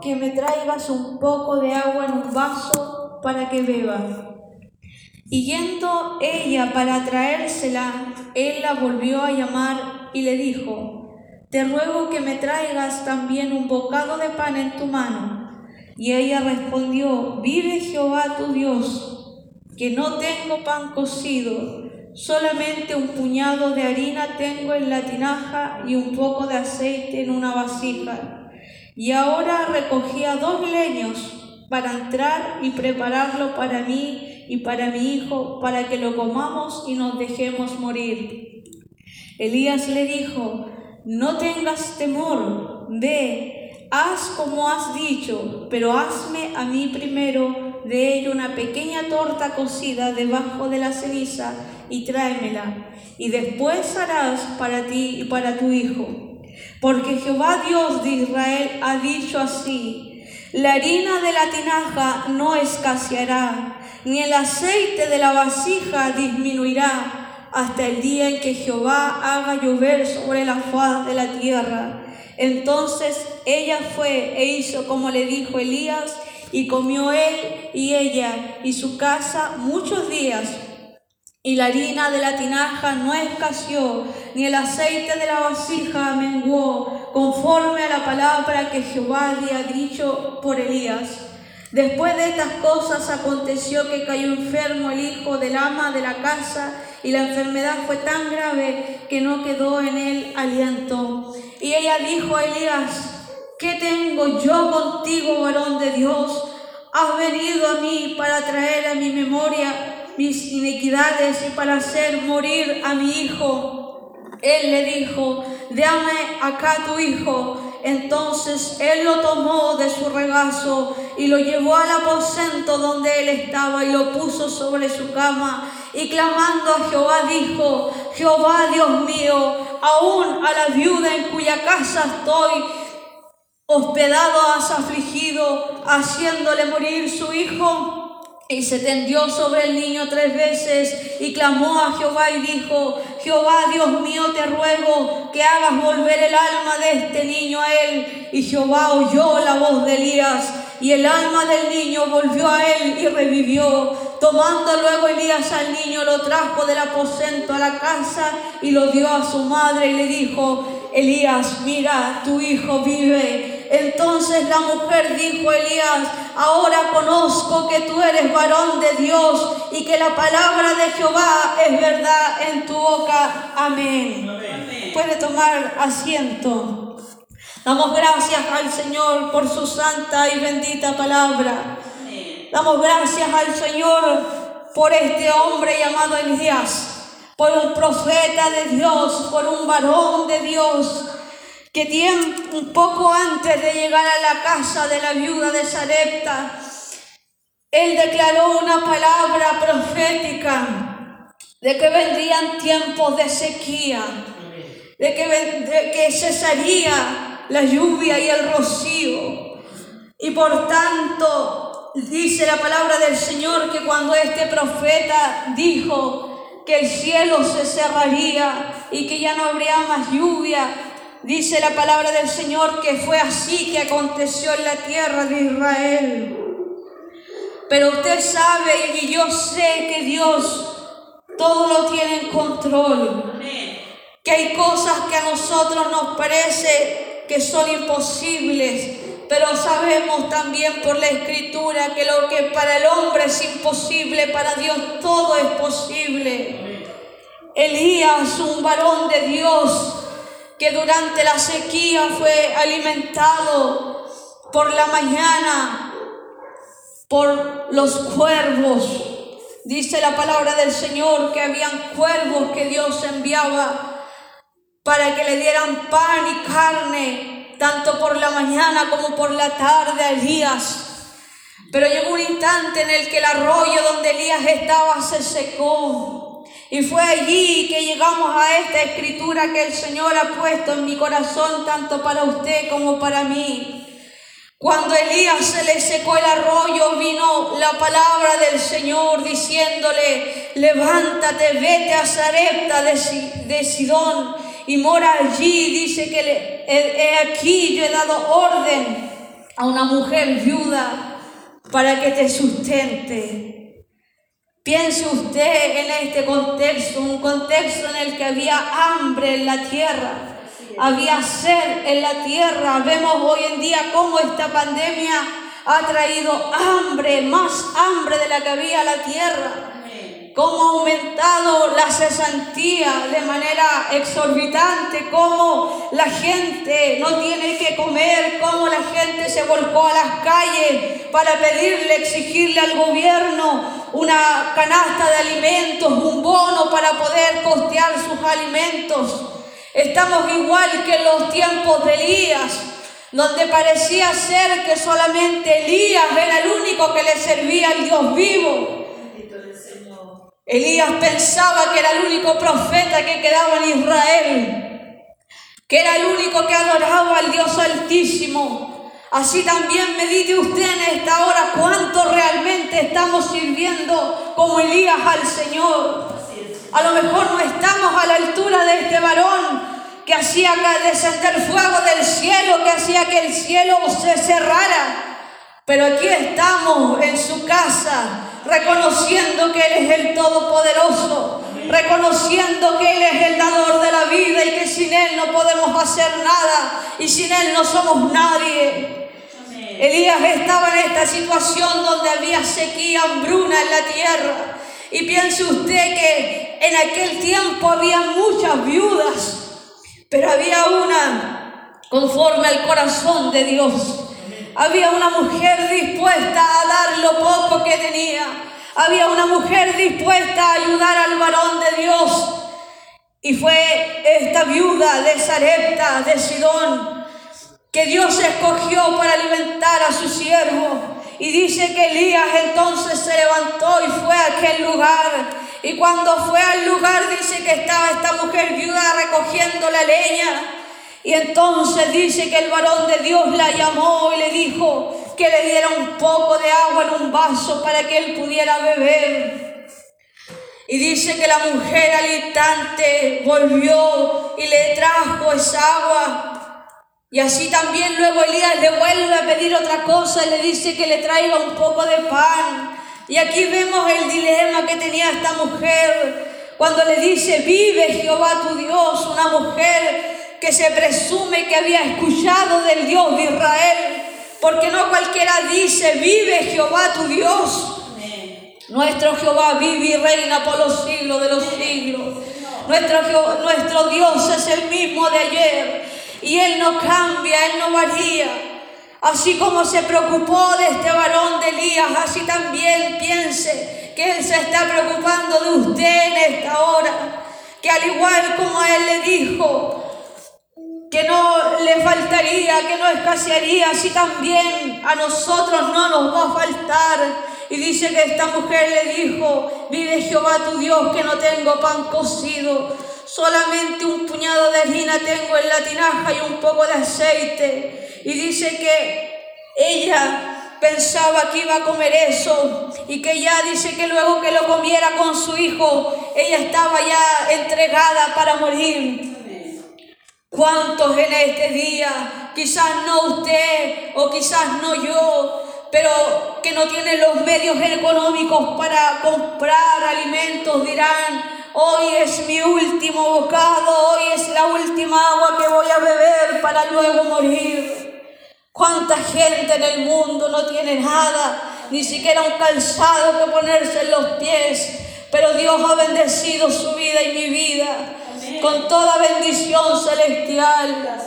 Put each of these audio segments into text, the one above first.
que me traigas un poco de agua en un vaso para que beba. Y yendo ella para traérsela, él la volvió a llamar y le dijo, Te ruego que me traigas también un bocado de pan en tu mano. Y ella respondió, Vive Jehová tu Dios, que no tengo pan cocido Solamente un puñado de harina tengo en la tinaja y un poco de aceite en una vasija. Y ahora recogía dos leños para entrar y prepararlo para mí y para mi hijo, para que lo comamos y nos dejemos morir. Elías le dijo, no tengas temor, ve, haz como has dicho, pero hazme a mí primero de ello una pequeña torta cocida debajo de la ceniza y tráemela, y después harás para ti y para tu hijo. Porque Jehová Dios de Israel ha dicho así, la harina de la tinaja no escaseará, ni el aceite de la vasija disminuirá, hasta el día en que Jehová haga llover sobre la faz de la tierra. Entonces ella fue e hizo como le dijo Elías, y comió él y ella y su casa muchos días y la harina de la tinaja no escaseó, ni el aceite de la vasija menguó, conforme a la palabra que Jehová había dicho por Elías. Después de estas cosas aconteció que cayó enfermo el hijo del ama de la casa, y la enfermedad fue tan grave que no quedó en él aliento. Y ella dijo a Elías, ¿qué tengo yo contigo, varón de Dios? Has venido a mí para traer a mi memoria mis iniquidades y para hacer morir a mi hijo. Él le dijo, dame acá tu hijo. Entonces él lo tomó de su regazo y lo llevó al aposento donde él estaba y lo puso sobre su cama. Y clamando a Jehová dijo, Jehová Dios mío, aún a la viuda en cuya casa estoy hospedado has afligido, haciéndole morir su hijo. Y se tendió sobre el niño tres veces y clamó a Jehová y dijo, Jehová Dios mío, te ruego que hagas volver el alma de este niño a él. Y Jehová oyó la voz de Elías y el alma del niño volvió a él y revivió. Tomando luego Elías al niño, lo trajo del aposento a la casa y lo dio a su madre y le dijo, Elías, mira, tu hijo vive. Entonces la mujer dijo a Elías, ahora conozco que tú eres varón de Dios y que la palabra de Jehová es verdad en tu boca. Amén. Puede tomar asiento. Damos gracias al Señor por su santa y bendita palabra. Damos gracias al Señor por este hombre llamado Elías, por un profeta de Dios, por un varón de Dios que tiempo, un poco antes de llegar a la casa de la viuda de Sarepta, él declaró una palabra profética de que vendrían tiempos de sequía, de que, de que cesaría la lluvia y el rocío. Y por tanto, dice la palabra del Señor que cuando este profeta dijo que el cielo se cerraría y que ya no habría más lluvia, Dice la palabra del Señor que fue así que aconteció en la tierra de Israel. Pero usted sabe y yo sé que Dios todo lo tiene en control. Que hay cosas que a nosotros nos parece que son imposibles, pero sabemos también por la escritura que lo que para el hombre es imposible, para Dios todo es posible. Elías, un varón de Dios, que durante la sequía fue alimentado por la mañana por los cuervos. Dice la palabra del Señor que habían cuervos que Dios enviaba para que le dieran pan y carne, tanto por la mañana como por la tarde a Elías. Pero llegó un instante en el que el arroyo donde Elías estaba se secó. Y fue allí que llegamos a esta escritura que el Señor ha puesto en mi corazón, tanto para usted como para mí. Cuando Elías se le secó el arroyo, vino la palabra del Señor diciéndole, levántate, vete a Zarepta de, Sidón y mora allí. Dice que he aquí yo he dado orden a una mujer viuda para que te sustente. Piense usted en este contexto, un contexto en el que había hambre en la tierra, había sed en la tierra. Vemos hoy en día cómo esta pandemia ha traído hambre, más hambre de la que había en la tierra cómo ha aumentado la cesantía de manera exorbitante, cómo la gente no tiene que comer, cómo la gente se volcó a las calles para pedirle, exigirle al gobierno una canasta de alimentos, un bono para poder costear sus alimentos. Estamos igual que en los tiempos de Elías, donde parecía ser que solamente Elías era el único que le servía al Dios vivo. Elías pensaba que era el único profeta que quedaba en Israel, que era el único que adoraba al Dios Altísimo. Así también medite usted en esta hora cuánto realmente estamos sirviendo como Elías al Señor. A lo mejor no estamos a la altura de este varón que hacía descender fuego del cielo, que hacía que el cielo se cerrara. Pero aquí estamos en su casa, reconociendo que Él es el Todopoderoso, reconociendo que Él es el dador de la vida y que sin Él no podemos hacer nada y sin Él no somos nadie. Elías estaba en esta situación donde había sequía, hambruna en la tierra. Y piense usted que en aquel tiempo había muchas viudas, pero había una conforme al corazón de Dios. Había una mujer dispuesta a dar lo poco que tenía. Había una mujer dispuesta a ayudar al varón de Dios. Y fue esta viuda de Sarepta, de Sidón, que Dios escogió para alimentar a su siervo. Y dice que Elías entonces se levantó y fue a aquel lugar. Y cuando fue al lugar dice que estaba esta mujer viuda recogiendo la leña. Y entonces dice que el varón de Dios la llamó y le dijo que le diera un poco de agua en un vaso para que él pudiera beber. Y dice que la mujer al instante volvió y le trajo esa agua. Y así también luego Elías le vuelve a pedir otra cosa y le dice que le traiga un poco de pan. Y aquí vemos el dilema que tenía esta mujer cuando le dice, vive Jehová tu Dios, una mujer que se presume que había escuchado del Dios de Israel, porque no cualquiera dice, vive Jehová tu Dios. Nuestro Jehová vive y reina por los siglos de los siglos. Nuestro, nuestro Dios es el mismo de ayer y Él no cambia, Él no varía. Así como se preocupó de este varón de Elías, así también piense que Él se está preocupando de usted en esta hora. Que al igual como a Él le dijo, que no le faltaría, que no escasearía, así también a nosotros no nos va a faltar. Y dice que esta mujer le dijo, vive Jehová tu Dios que no tengo pan cocido, solamente un puñado de harina tengo en la tinaja y un poco de aceite. Y dice que ella pensaba que iba a comer eso y que ya dice que luego que lo comiera con su hijo, ella estaba ya entregada para morir. ¿Cuántos en este día, quizás no usted o quizás no yo, pero que no tienen los medios económicos para comprar alimentos, dirán, hoy es mi último bocado, hoy es la última agua que voy a beber para luego morir? ¿Cuánta gente en el mundo no tiene nada, ni siquiera un calzado que ponerse en los pies? Pero Dios ha bendecido su vida y mi vida con toda bendición celestial.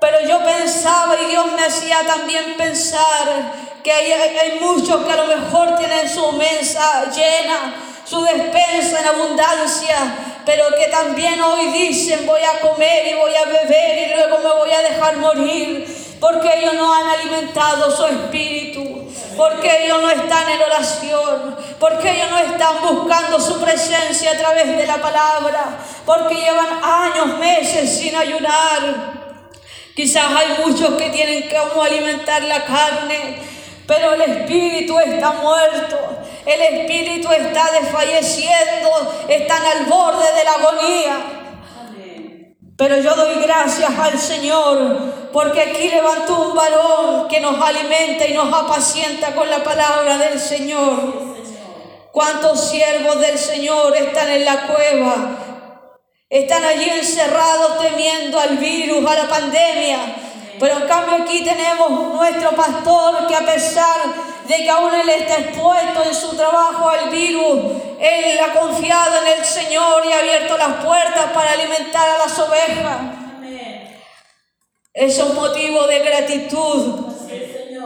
Pero yo pensaba y Dios me hacía también pensar que hay, muchos que a lo mejor tienen su mesa llena, su despensa en abundancia, pero que también hoy dicen voy a comer y voy a beber y luego me voy a dejar morir, porque ellos no han alimentado su espíritu porque ellos no están en oración, porque ellos no están buscando su presencia a través de la palabra, porque llevan años, meses sin ayunar. Quizás hay muchos que tienen que alimentar la carne, pero el espíritu está muerto, el espíritu está desfalleciendo, están al borde de la agonía. Pero yo doy gracias al Señor porque aquí levantó un varón que nos alimenta y nos apacienta con la palabra del Señor. ¿Cuántos siervos del Señor están en la cueva? Están allí encerrados temiendo al virus, a la pandemia. Pero en cambio aquí tenemos nuestro pastor que a pesar de que aún él está expuesto en su trabajo al virus, él ha confiado en el Señor y ha abierto las puertas para alimentar a las ovejas. Es un motivo de gratitud,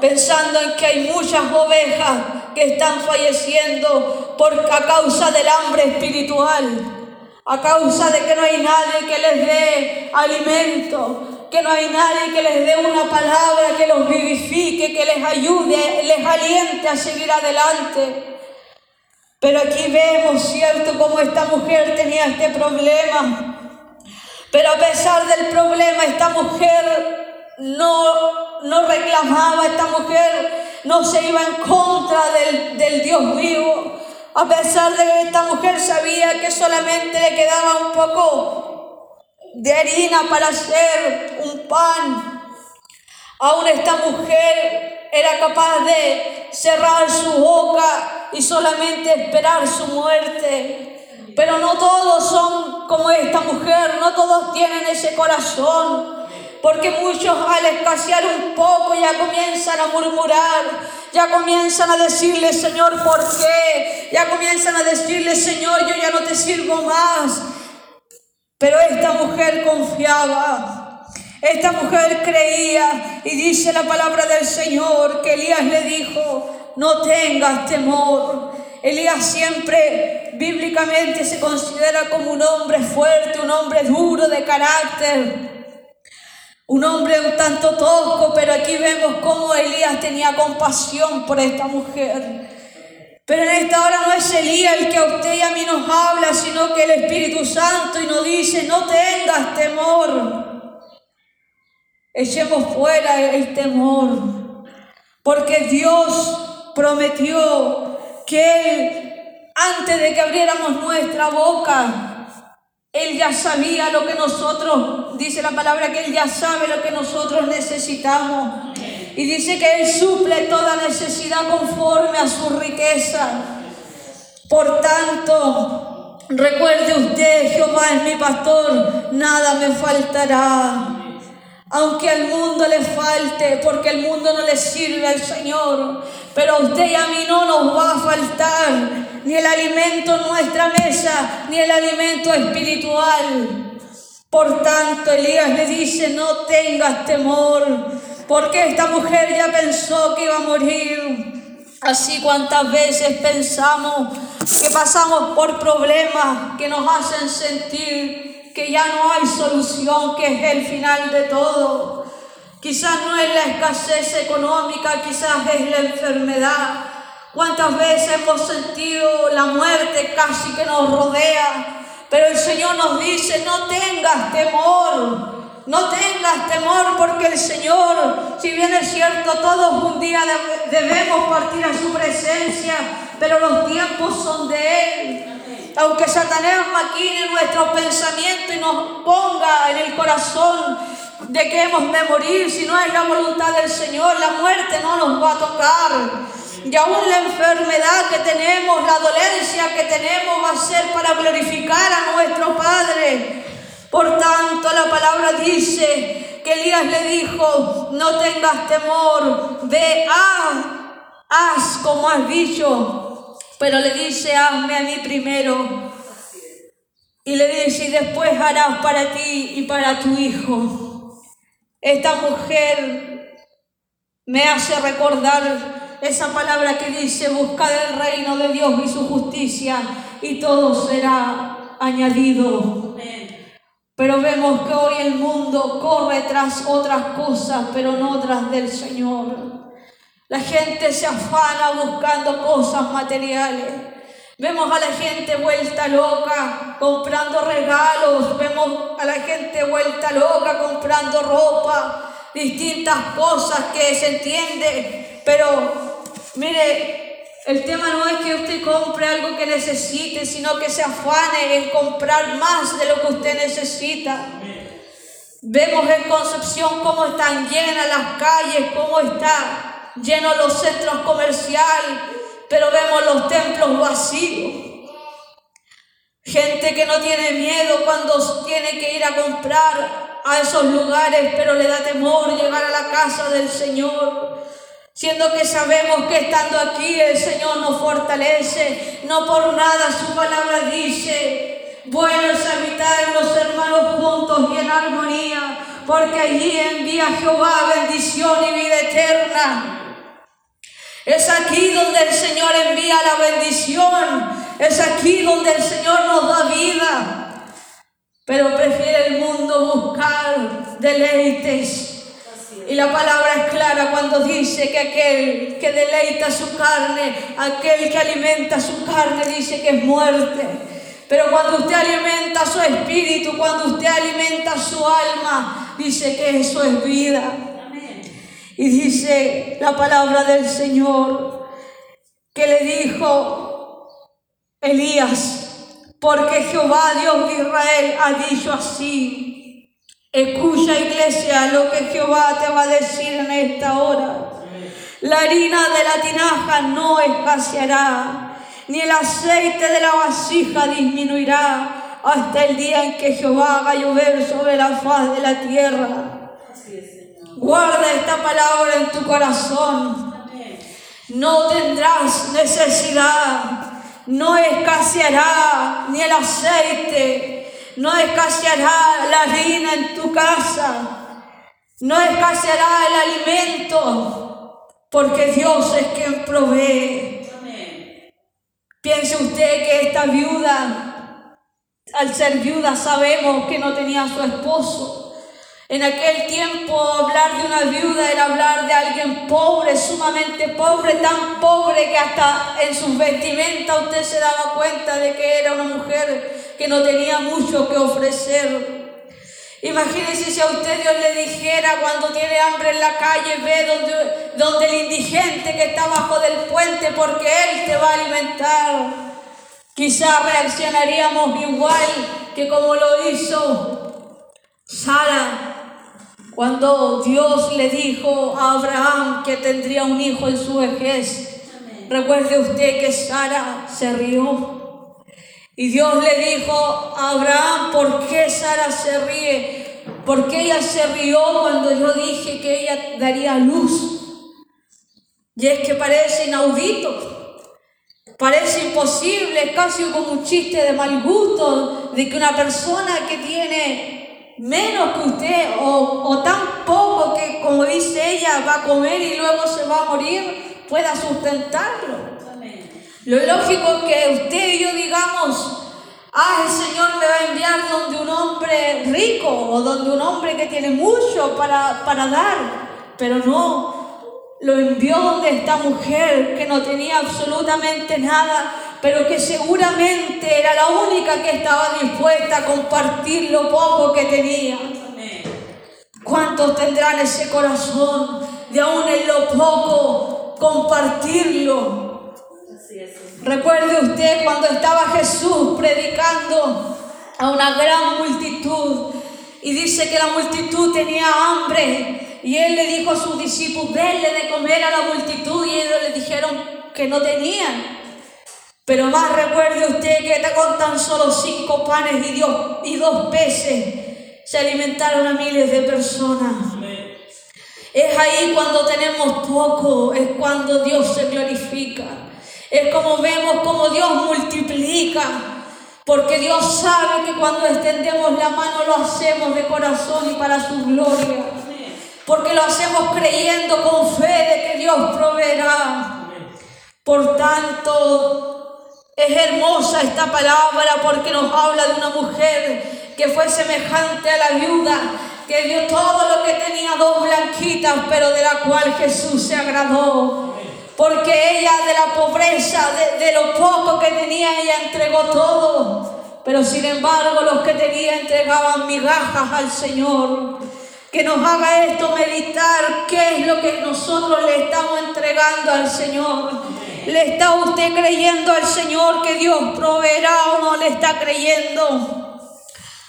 pensando en que hay muchas ovejas que están falleciendo por, a causa del hambre espiritual, a causa de que no hay nadie que les dé alimento, que no hay nadie que les dé una palabra que los vivifique, que les ayude, les aliente a seguir adelante. Pero aquí vemos, ¿cierto?, cómo esta mujer tenía este problema. Pero a pesar del problema, esta mujer no, no reclamaba, esta mujer no se iba en contra del, del Dios vivo. A pesar de que esta mujer sabía que solamente le quedaba un poco de harina para hacer pan. Aún esta mujer era capaz de cerrar su boca y solamente esperar su muerte. Pero no todos son como esta mujer, no todos tienen ese corazón. Porque muchos al escasear un poco ya comienzan a murmurar, ya comienzan a decirle, Señor, ¿por qué? Ya comienzan a decirle, Señor, yo ya no te sirvo más. Pero esta mujer confiaba, esta mujer creía y dice la palabra del Señor que Elías le dijo, no tengas temor. Elías siempre bíblicamente se considera como un hombre fuerte, un hombre duro de carácter, un hombre un tanto tosco, pero aquí vemos cómo Elías tenía compasión por esta mujer. Pero en esta hora no es Elías el que a usted y a mí nos habla, sino que el Espíritu Santo y nos dice, no tengas temor. Echemos fuera el temor, porque Dios prometió que Él, antes de que abriéramos nuestra boca, Él ya sabía lo que nosotros, dice la palabra que Él ya sabe lo que nosotros necesitamos. Y dice que Él suple toda necesidad conforme a su riqueza. Por tanto, recuerde usted, Jehová es mi pastor, nada me faltará aunque al mundo le falte, porque el mundo no le sirve al Señor. Pero a usted y a mí no nos va a faltar ni el alimento en nuestra mesa, ni el alimento espiritual. Por tanto, Elías le dice, no tengas temor, porque esta mujer ya pensó que iba a morir. Así cuantas veces pensamos que pasamos por problemas que nos hacen sentir que ya no hay solución, que es el final de todo. Quizás no es la escasez económica, quizás es la enfermedad. ¿Cuántas veces hemos sentido la muerte casi que nos rodea? Pero el Señor nos dice, no tengas temor, no tengas temor porque el Señor, si bien es cierto, todos un día debemos partir a su presencia, pero los tiempos son de Él aunque Satanás maquine nuestros pensamientos y nos ponga en el corazón de que hemos de morir, si no es la voluntad del Señor, la muerte no nos va a tocar. Y aún la enfermedad que tenemos, la dolencia que tenemos va a ser para glorificar a nuestro Padre. Por tanto, la palabra dice que Elías le dijo, no tengas temor, ve, a haz como has dicho, pero le dice, hazme a mí primero. Y le dice, y después harás para ti y para tu hijo. Esta mujer me hace recordar esa palabra que dice, buscad el reino de Dios y su justicia y todo será añadido. Pero vemos que hoy el mundo corre tras otras cosas, pero no tras del Señor. La gente se afana buscando cosas materiales. Vemos a la gente vuelta loca comprando regalos, vemos a la gente vuelta loca comprando ropa, distintas cosas que se entiende, pero mire, el tema no es que usted compre algo que necesite, sino que se afane en comprar más de lo que usted necesita. Vemos en Concepción cómo están llenas las calles, cómo están llenos los centros comerciales, pero vemos los templos vacíos. Gente que no tiene miedo cuando tiene que ir a comprar a esos lugares, pero le da temor llegar a la casa del Señor. Siendo que sabemos que estando aquí el Señor nos fortalece, no por nada su palabra dice, bueno es habitar los hermanos juntos y en armonía, porque allí envía Jehová bendición y vida eterna. Es aquí donde el Señor envía la bendición, es aquí donde el Señor nos da vida. Pero prefiere el mundo buscar deleites. Y la palabra es clara cuando dice que aquel que deleita su carne, aquel que alimenta su carne, dice que es muerte. Pero cuando usted alimenta su espíritu, cuando usted alimenta su alma, dice que eso es vida. Y dice la palabra del Señor que le dijo Elías, porque Jehová Dios de Israel ha dicho así. Escucha iglesia lo que Jehová te va a decir en esta hora. La harina de la tinaja no escaseará, ni el aceite de la vasija disminuirá hasta el día en que Jehová haga llover sobre la faz de la tierra. Guarda esta palabra en tu corazón. No tendrás necesidad, no escaseará ni el aceite, no escaseará la harina en tu casa, no escaseará el alimento, porque Dios es quien provee. Piense usted que esta viuda, al ser viuda sabemos que no tenía a su esposo. En aquel tiempo hablar de una viuda era hablar de alguien pobre, sumamente pobre, tan pobre que hasta en sus vestimentas usted se daba cuenta de que era una mujer que no tenía mucho que ofrecer. Imagínese si a usted Dios le dijera cuando tiene hambre en la calle, ve donde, el indigente que está bajo del puente porque Él te va a alimentar. Quizá reaccionaríamos igual que como lo hizo Sara cuando Dios le dijo a Abraham que tendría un hijo en su vejez, recuerde usted que Sara se rió. Y Dios le dijo a Abraham, ¿por qué Sara se ríe? Porque ella se rió cuando yo dije que ella daría luz. Y es que parece inaudito, parece imposible, casi como un chiste de mal gusto, de que una persona que tiene menos que usted o, tan poco que, como dice ella, va a comer y luego se va a morir, pueda sustentarlo. Lo lógico es que usted y yo digamos, ah, el Señor me va a enviar donde un hombre rico o donde un hombre que tiene mucho para, para dar, pero no, lo envió donde esta mujer que no tenía absolutamente nada pero que seguramente era la única que estaba dispuesta a compartir lo poco que tenía. ¿Cuántos tendrán ese corazón de aún en lo poco compartirlo? Recuerde usted cuando estaba Jesús predicando a una gran multitud y dice que la multitud tenía hambre y él le dijo a sus discípulos, denle de comer a la multitud y ellos le dijeron que no tenían. Pero más recuerde usted que con tan solo cinco panes y, y dos peces se alimentaron a miles de personas. Es ahí cuando tenemos poco, es cuando Dios se glorifica. Es como vemos como Dios multiplica. Porque Dios sabe que cuando extendemos la mano lo hacemos de corazón y para su gloria. Porque lo hacemos creyendo con fe de que Dios proveerá. Por tanto, es hermosa esta palabra porque nos habla de una mujer que fue semejante a la viuda, que dio todo lo que tenía dos blanquitas, pero de la cual Jesús se agradó. Porque ella de la pobreza, de, de lo poco que tenía, ella entregó todo. Pero sin embargo los que tenía entregaban migajas al Señor. Que nos haga esto meditar qué es lo que nosotros le estamos entregando al Señor. ¿Le está usted creyendo al Señor que Dios proveerá o no le está creyendo?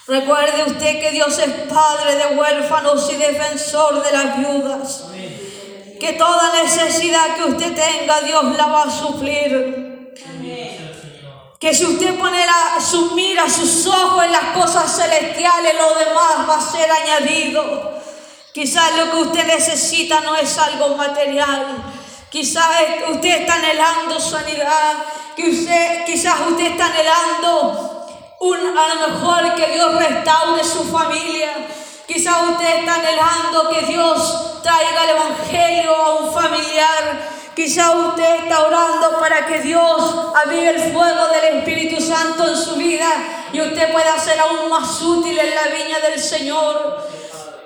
Recuerde usted que Dios es padre de huérfanos y defensor de las viudas. Que toda necesidad que usted tenga, Dios la va a suplir. Que si usted pone la, su mira, sus ojos en las cosas celestiales, lo demás va a ser añadido. Quizás lo que usted necesita no es algo material. Quizás usted está anhelando sanidad. Usted, quizás usted está anhelando un, a lo mejor que Dios restaure su familia. Quizás usted está anhelando que Dios traiga el Evangelio a un familiar. Quizá usted está orando para que Dios avive el fuego del Espíritu Santo en su vida y usted pueda ser aún más útil en la viña del Señor.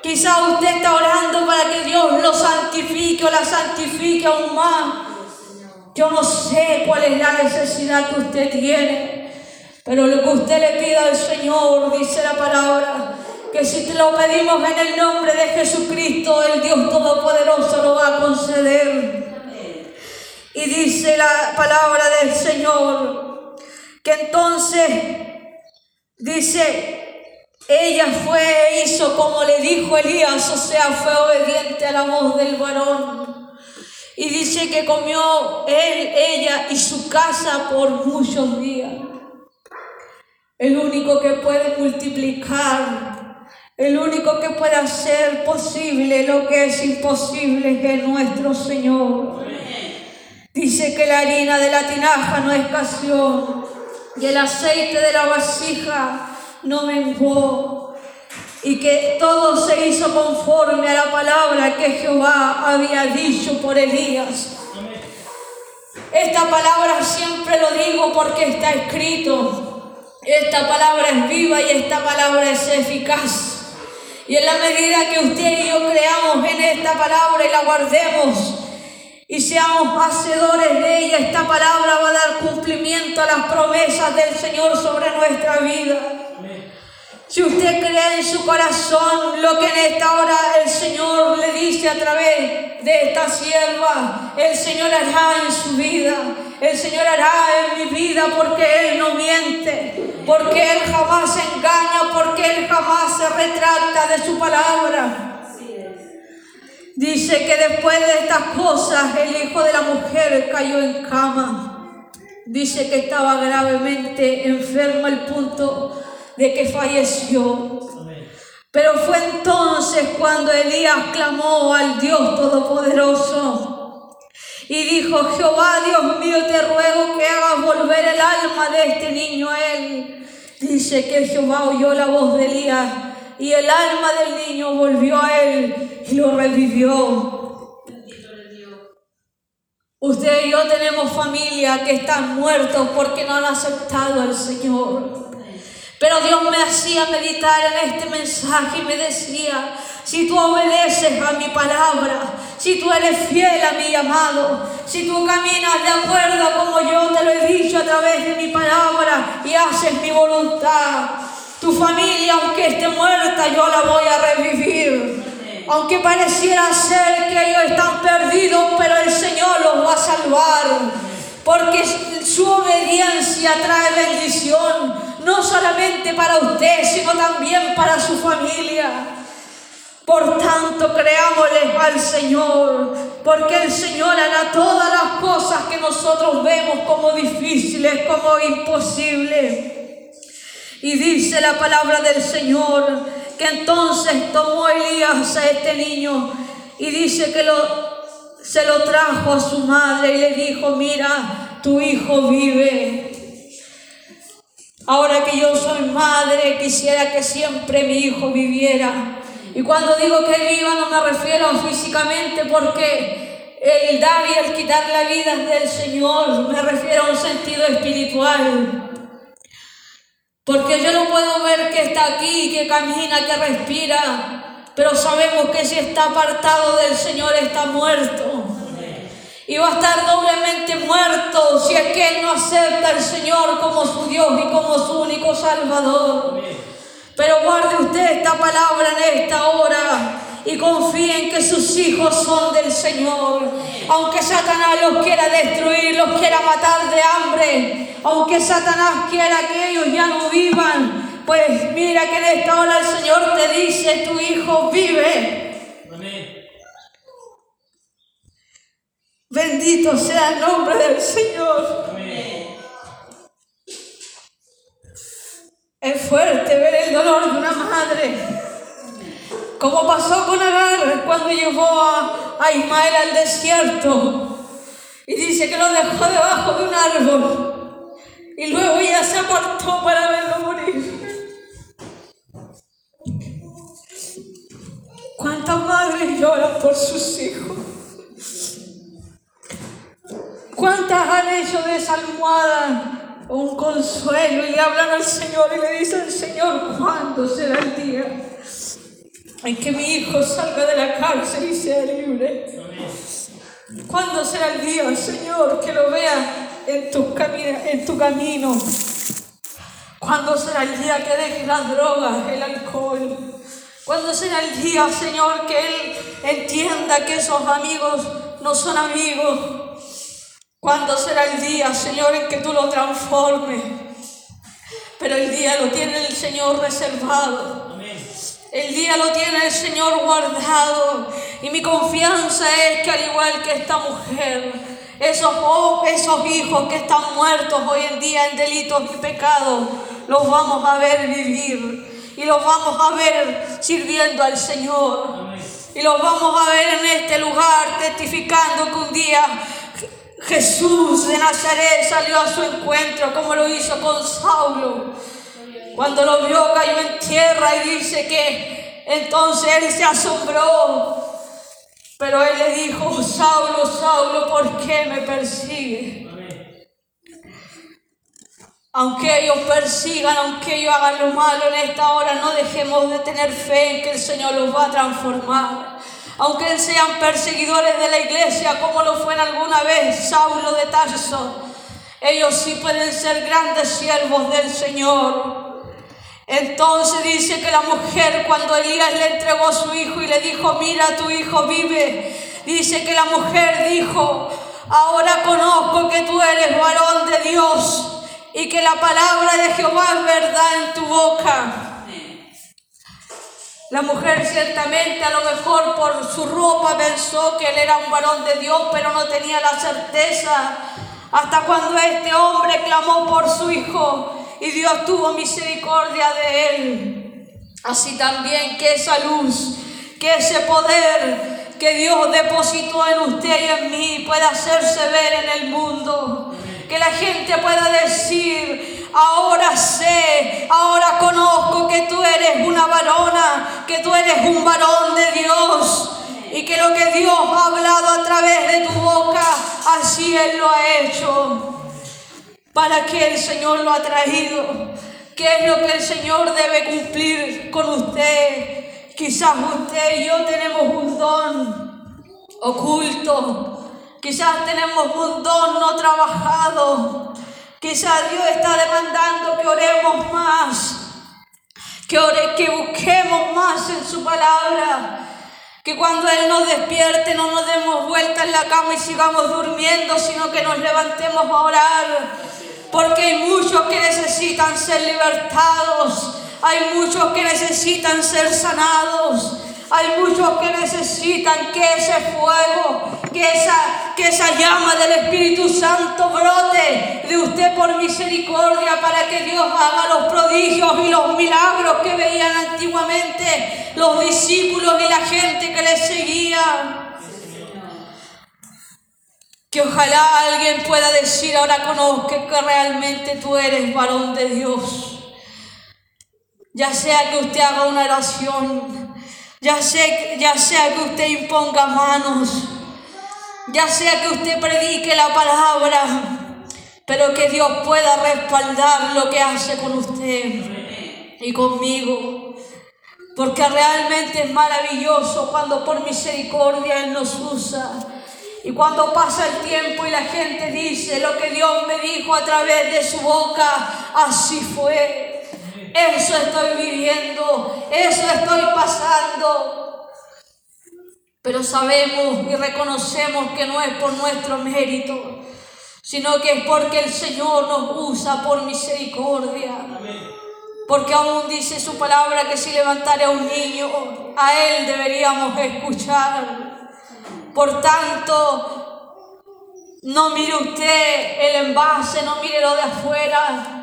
Quizá usted está orando para que Dios lo santifique o la santifique aún más. Yo no sé cuál es la necesidad que usted tiene, pero lo que usted le pida al Señor, dice la palabra, que si te lo pedimos en el nombre de Jesucristo, el Dios Todopoderoso lo va a conceder. Y dice la palabra del Señor, que entonces dice, ella fue e hizo como le dijo Elías, o sea, fue obediente a la voz del varón. Y dice que comió él, ella y su casa por muchos días. El único que puede multiplicar, el único que puede hacer posible lo que es imposible es nuestro Señor. Dice que la harina de la tinaja no escaseó y el aceite de la vasija no menguó y que todo se hizo conforme a la palabra que Jehová había dicho por Elías. Esta palabra siempre lo digo porque está escrito. Esta palabra es viva y esta palabra es eficaz. Y en la medida que usted y yo creamos en esta palabra y la guardemos, y seamos hacedores de ella, esta palabra va a dar cumplimiento a las promesas del Señor sobre nuestra vida. Si usted cree en su corazón lo que en esta hora el Señor le dice a través de esta sierva, el Señor hará en su vida, el Señor hará en mi vida porque Él no miente, porque Él jamás se engaña, porque Él jamás se retracta de su palabra. Dice que después de estas cosas el hijo de la mujer cayó en cama. Dice que estaba gravemente enfermo al punto de que falleció. Pero fue entonces cuando Elías clamó al Dios Todopoderoso y dijo, Jehová Dios mío, te ruego que hagas volver el alma de este niño a él. Dice que Jehová oyó la voz de Elías y el alma del niño volvió a él y lo revivió. Usted y yo tenemos familia que están muertos porque no han aceptado al Señor. Pero Dios me hacía meditar en este mensaje y me decía, si tú obedeces a mi palabra, si tú eres fiel a mi llamado, si tú caminas de acuerdo como yo te lo he dicho a través de mi palabra y haces mi voluntad, tu familia, aunque esté muerta, yo la voy a revivir. Aunque pareciera ser que ellos están perdidos, pero el Señor los va a salvar. Porque su obediencia trae bendición, no solamente para usted, sino también para su familia. Por tanto, creámosle al Señor, porque el Señor hará todas las cosas que nosotros vemos como difíciles, como imposibles. Y dice la palabra del Señor que entonces tomó Elías a este niño y dice que lo, se lo trajo a su madre y le dijo, mira, tu hijo vive. Ahora que yo soy madre, quisiera que siempre mi hijo viviera. Y cuando digo que viva no me refiero físicamente porque el dar y el quitar la vida del Señor, me refiero a un sentido espiritual. Porque yo no puedo ver que está aquí, que camina, que respira, pero sabemos que si está apartado del Señor está muerto. Y va a estar doblemente muerto si es que Él no acepta al Señor como su Dios y como su único Salvador. Pero guarde usted esta palabra en esta hora y confíen que sus hijos son del Señor. Aunque Satanás los quiera destruir, los quiera matar de hambre, aunque Satanás quiera que ellos ya no vivan, Pues mira que en esta hora el Señor te dice, tu hijo vive. Bendito sea el nombre del Señor. Amén. Es fuerte ver el dolor de una madre. Como pasó con Agar cuando llevó a, a Ismael al desierto. Y dice que lo dejó debajo de un árbol. Y luego ella se apartó para verlo morir. ¿Cuántas madres lloran por sus hijos? ¿Cuántas han hecho de esa almohada un consuelo y le hablan al Señor y le dicen, Señor, ¿cuándo será el día en que mi hijo salga de la cárcel y sea libre? ¿Cuándo será el día, Señor, que lo vea en tu, en tu camino? ¿Cuándo será el día que deje las drogas, el alcohol? ¿Cuándo será el día, Señor, que Él entienda que esos amigos no son amigos? ¿Cuándo será el día, Señor, en que tú lo transformes? Pero el día lo tiene el Señor reservado. El día lo tiene el Señor guardado. Y mi confianza es que al igual que esta mujer, esos, esos hijos que están muertos hoy en día en delitos y pecados, los vamos a ver vivir. Y los vamos a ver sirviendo al Señor. Y los vamos a ver en este lugar testificando que un día Jesús de Nazaret salió a su encuentro como lo hizo con Saulo. Cuando lo vio cayó en tierra y dice que entonces él se asombró. Pero él le dijo, Saulo, Saulo, ¿por qué me persigue? Aunque ellos persigan, aunque ellos hagan lo malo en esta hora, no dejemos de tener fe en que el Señor los va a transformar aunque sean perseguidores de la iglesia, como lo fue en alguna vez Saulo de Tarso, ellos sí pueden ser grandes siervos del Señor. Entonces dice que la mujer cuando Elías le entregó a su hijo y le dijo, mira, tu hijo vive, dice que la mujer dijo, ahora conozco que tú eres varón de Dios y que la palabra de Jehová es verdad en tu boca. La mujer ciertamente a lo mejor por su ropa pensó que él era un varón de Dios, pero no tenía la certeza. Hasta cuando este hombre clamó por su hijo y Dios tuvo misericordia de él. Así también que esa luz, que ese poder que Dios depositó en usted y en mí pueda hacerse ver en el mundo. Que la gente pueda decir, Ahora sé, ahora conozco que tú eres una varona, que tú eres un varón de Dios. Y que lo que Dios ha hablado a través de tu boca, así Él lo ha hecho. ¿Para qué el Señor lo ha traído? ¿Qué es lo que el Señor debe cumplir con usted? Quizás usted y yo tenemos un don oculto. Quizás tenemos un don no trabajado. Quizás Dios está demandando que oremos más, que, que busquemos más en su palabra. Que cuando Él nos despierte no nos demos vuelta en la cama y sigamos durmiendo, sino que nos levantemos a orar. Porque hay muchos que necesitan ser libertados, hay muchos que necesitan ser sanados. Hay muchos que necesitan que ese fuego, que esa, que esa llama del Espíritu Santo brote de usted por misericordia para que Dios haga los prodigios y los milagros que veían antiguamente los discípulos y la gente que le seguía. Que ojalá alguien pueda decir, ahora conozca que realmente tú eres varón de Dios. Ya sea que usted haga una oración, ya, sea que usted imponga manos, ya sea que usted predique la palabra, pero que Dios pueda respaldar lo que hace con usted y conmigo. Porque realmente es maravilloso cuando por misericordia Él nos usa. Y cuando pasa el tiempo y la gente dice lo que Dios me dijo a través de su boca, así fue. Eso estoy viviendo, eso estoy pasando. Pero sabemos y reconocemos que no es por nuestro mérito, sino que es porque el Señor nos usa por misericordia. porque aún dice su palabra que si levantare a un niño, a él deberíamos escuchar. Por tanto, no mire usted el envase, no mire lo de afuera,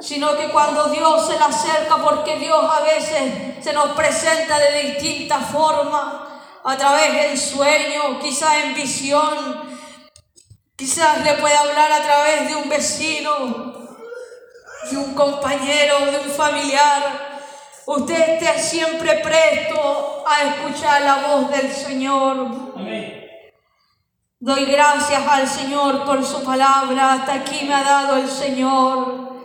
sino que cuando Dios se le acerca, porque Dios a veces se nos presenta de distintas formas, a través del sueño, quizás en visión, quizás le puede hablar a través de un vecino, de un compañero, de un familiar. Usted esté siempre presto a escuchar la voz del Señor. Doy gracias al Señor por su palabra. Hasta aquí me ha dado el Señor.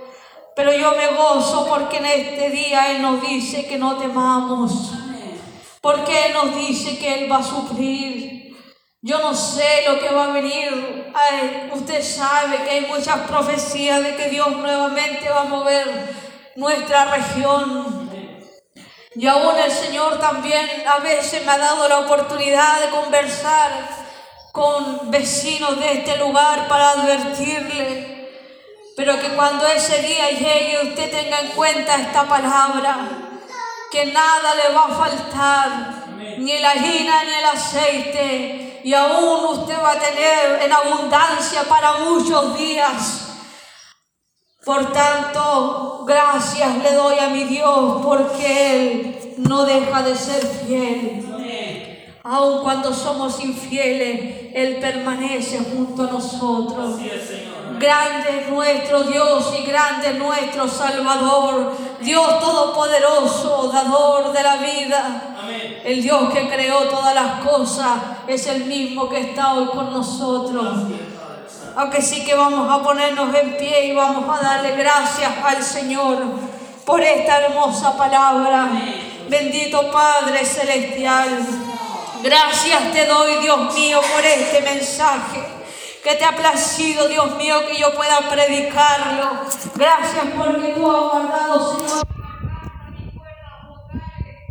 Pero yo me gozo porque en este día Él nos dice que no temamos. Porque Él nos dice que Él va a suplir. Yo no sé lo que va a venir. usted sabe que hay muchas profecías de que Dios nuevamente va a mover nuestra región. Y aún el Señor también a veces me ha dado la oportunidad de conversar con vecinos de este lugar para advertirle. Pero que cuando ese día llegue usted tenga en cuenta esta palabra, que nada le va a faltar, ni la harina ni el aceite, y aún usted va a tener en abundancia para muchos días. Por tanto, gracias le doy a mi Dios porque Él no deja de ser fiel. Aun cuando somos infieles, Él permanece junto a nosotros. Grande es nuestro Dios y grande es nuestro Salvador. Dios Todopoderoso, dador de la vida. El Dios que creó todas las cosas es el mismo que está hoy con nosotros. Aunque sí que vamos a ponernos en pie y vamos a darle gracias al Señor por esta hermosa palabra. Bendito Padre Celestial. Gracias te doy, Dios mío, por este mensaje que te ha placido, Dios mío, que yo pueda predicarlo. Gracias porque tú has guardado, Señor